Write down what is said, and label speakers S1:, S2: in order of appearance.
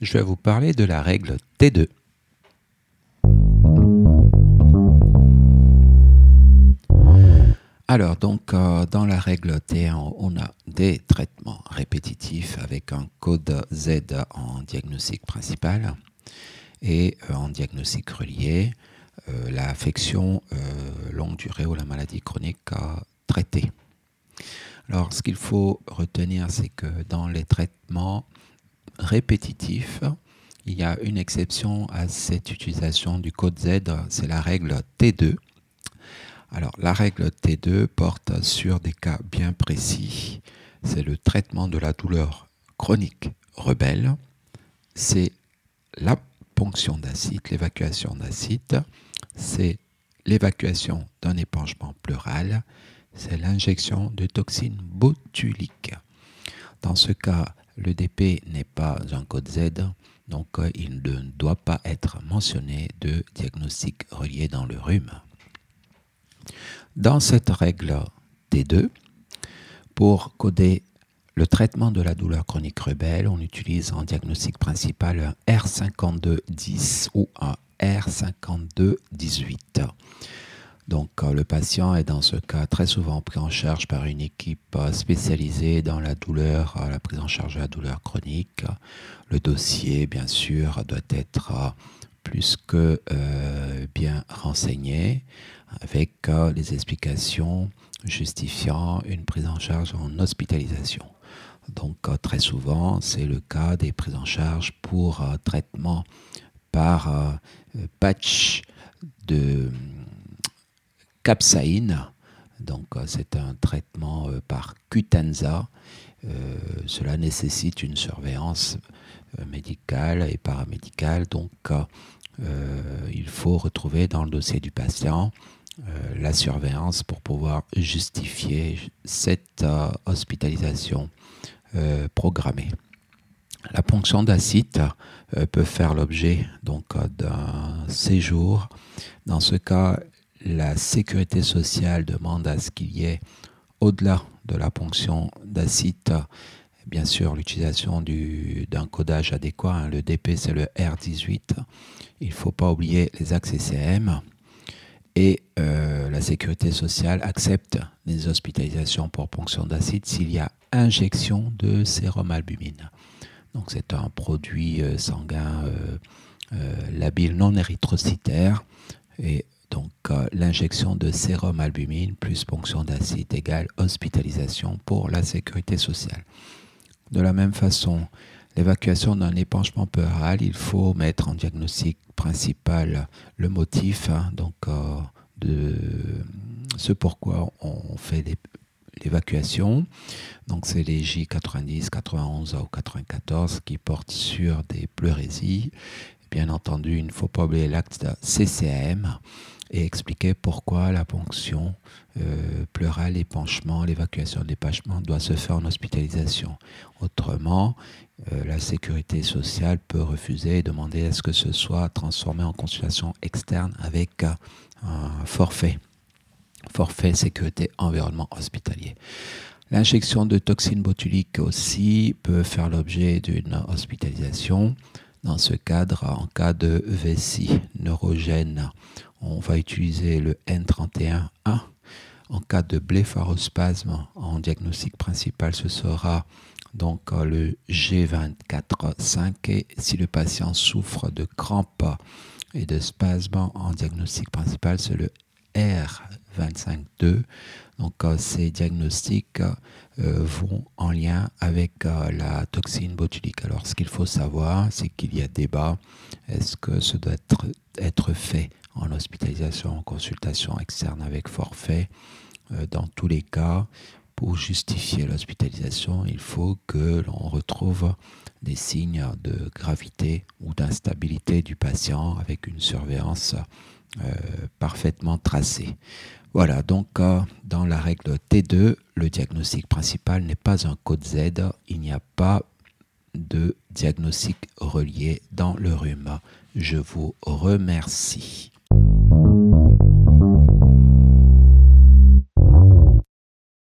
S1: je vais vous parler de la règle T2. Alors, donc, euh, dans la règle T1, on a des traitements répétitifs avec un code Z en diagnostic principal et euh, en diagnostic relié, euh, l'affection longue durée ou la maladie chronique traitée. Alors, ce qu'il faut retenir, c'est que dans les traitements répétitifs, il y a une exception à cette utilisation du code Z, c'est la règle T2 alors, la règle T2 porte sur des cas bien précis. C'est le traitement de la douleur chronique rebelle. C'est la ponction d'acide, l'évacuation d'acide. C'est l'évacuation d'un épanchement pleural. C'est l'injection de toxines botuliques. Dans ce cas, le DP n'est pas un code Z, donc il ne doit pas être mentionné de diagnostic relié dans le rhume. Dans cette règle T2, pour coder le traitement de la douleur chronique rebelle, on utilise en diagnostic principal un R5210 ou un R5218. Donc euh, le patient est dans ce cas très souvent pris en charge par une équipe euh, spécialisée dans la douleur, euh, la prise en charge de la douleur chronique. Le dossier, bien sûr, doit être plus que bien renseigné avec les explications justifiant une prise en charge en hospitalisation. Donc très souvent, c'est le cas des prises en charge pour traitement par patch de capsaïne. Donc c'est un traitement par cutenza. cela nécessite une surveillance médicale et paramédicale. Donc il faut retrouver dans le dossier du patient euh, la surveillance pour pouvoir justifier cette euh, hospitalisation euh, programmée. La ponction d'acide peut faire l'objet d'un séjour. Dans ce cas, la sécurité sociale demande à ce qu'il y ait, au-delà de la ponction d'acide, bien sûr l'utilisation d'un codage adéquat. Hein. Le DP, c'est le R18. Il ne faut pas oublier les axes CCM et euh, la sécurité sociale accepte les hospitalisations pour ponction d'acide s'il y a injection de sérum albumine. Donc c'est un produit euh, sanguin euh, labile non érythrocytaire et donc l'injection de sérum albumine plus ponction d'acide égale hospitalisation pour la sécurité sociale. De la même façon, l'évacuation d'un épanchement pleural, il faut mettre en diagnostic principal le motif, hein, donc euh, de ce pourquoi on fait l'évacuation. Donc c'est les J90, 91 ou 94 qui portent sur des pleurésies. Bien entendu, il ne faut pas oublier l'acte CCAM et expliquer pourquoi la ponction euh, pleurale, l'épanchement, l'évacuation de l'épanchement doit se faire en hospitalisation. Autrement, euh, la sécurité sociale peut refuser et demander à ce que ce soit transformé en consultation externe avec euh, un forfait. Forfait sécurité environnement hospitalier. L'injection de toxines botuliques aussi peut faire l'objet d'une hospitalisation. Dans ce cadre, en cas de vessie neurogène, on va utiliser le N31A. En cas de blépharospasme, en diagnostic principal, ce sera donc euh, le G24-5 et si le patient souffre de crampes et de spasmes en diagnostic principal, c'est le R25-2. Donc euh, ces diagnostics euh, vont en lien avec la toxine botulique. Alors ce qu'il faut savoir, c'est qu'il y a débat. Est-ce que ce doit être, être fait en hospitalisation, en consultation externe avec forfait? Dans tous les cas, pour justifier l'hospitalisation, il faut que l'on retrouve des signes de gravité ou d'instabilité du patient avec une surveillance euh, parfaitement tracée. Voilà, donc euh, dans la règle T2, le diagnostic principal n'est pas un code Z, il n'y a pas de diagnostic relié dans le rhume. Je vous remercie.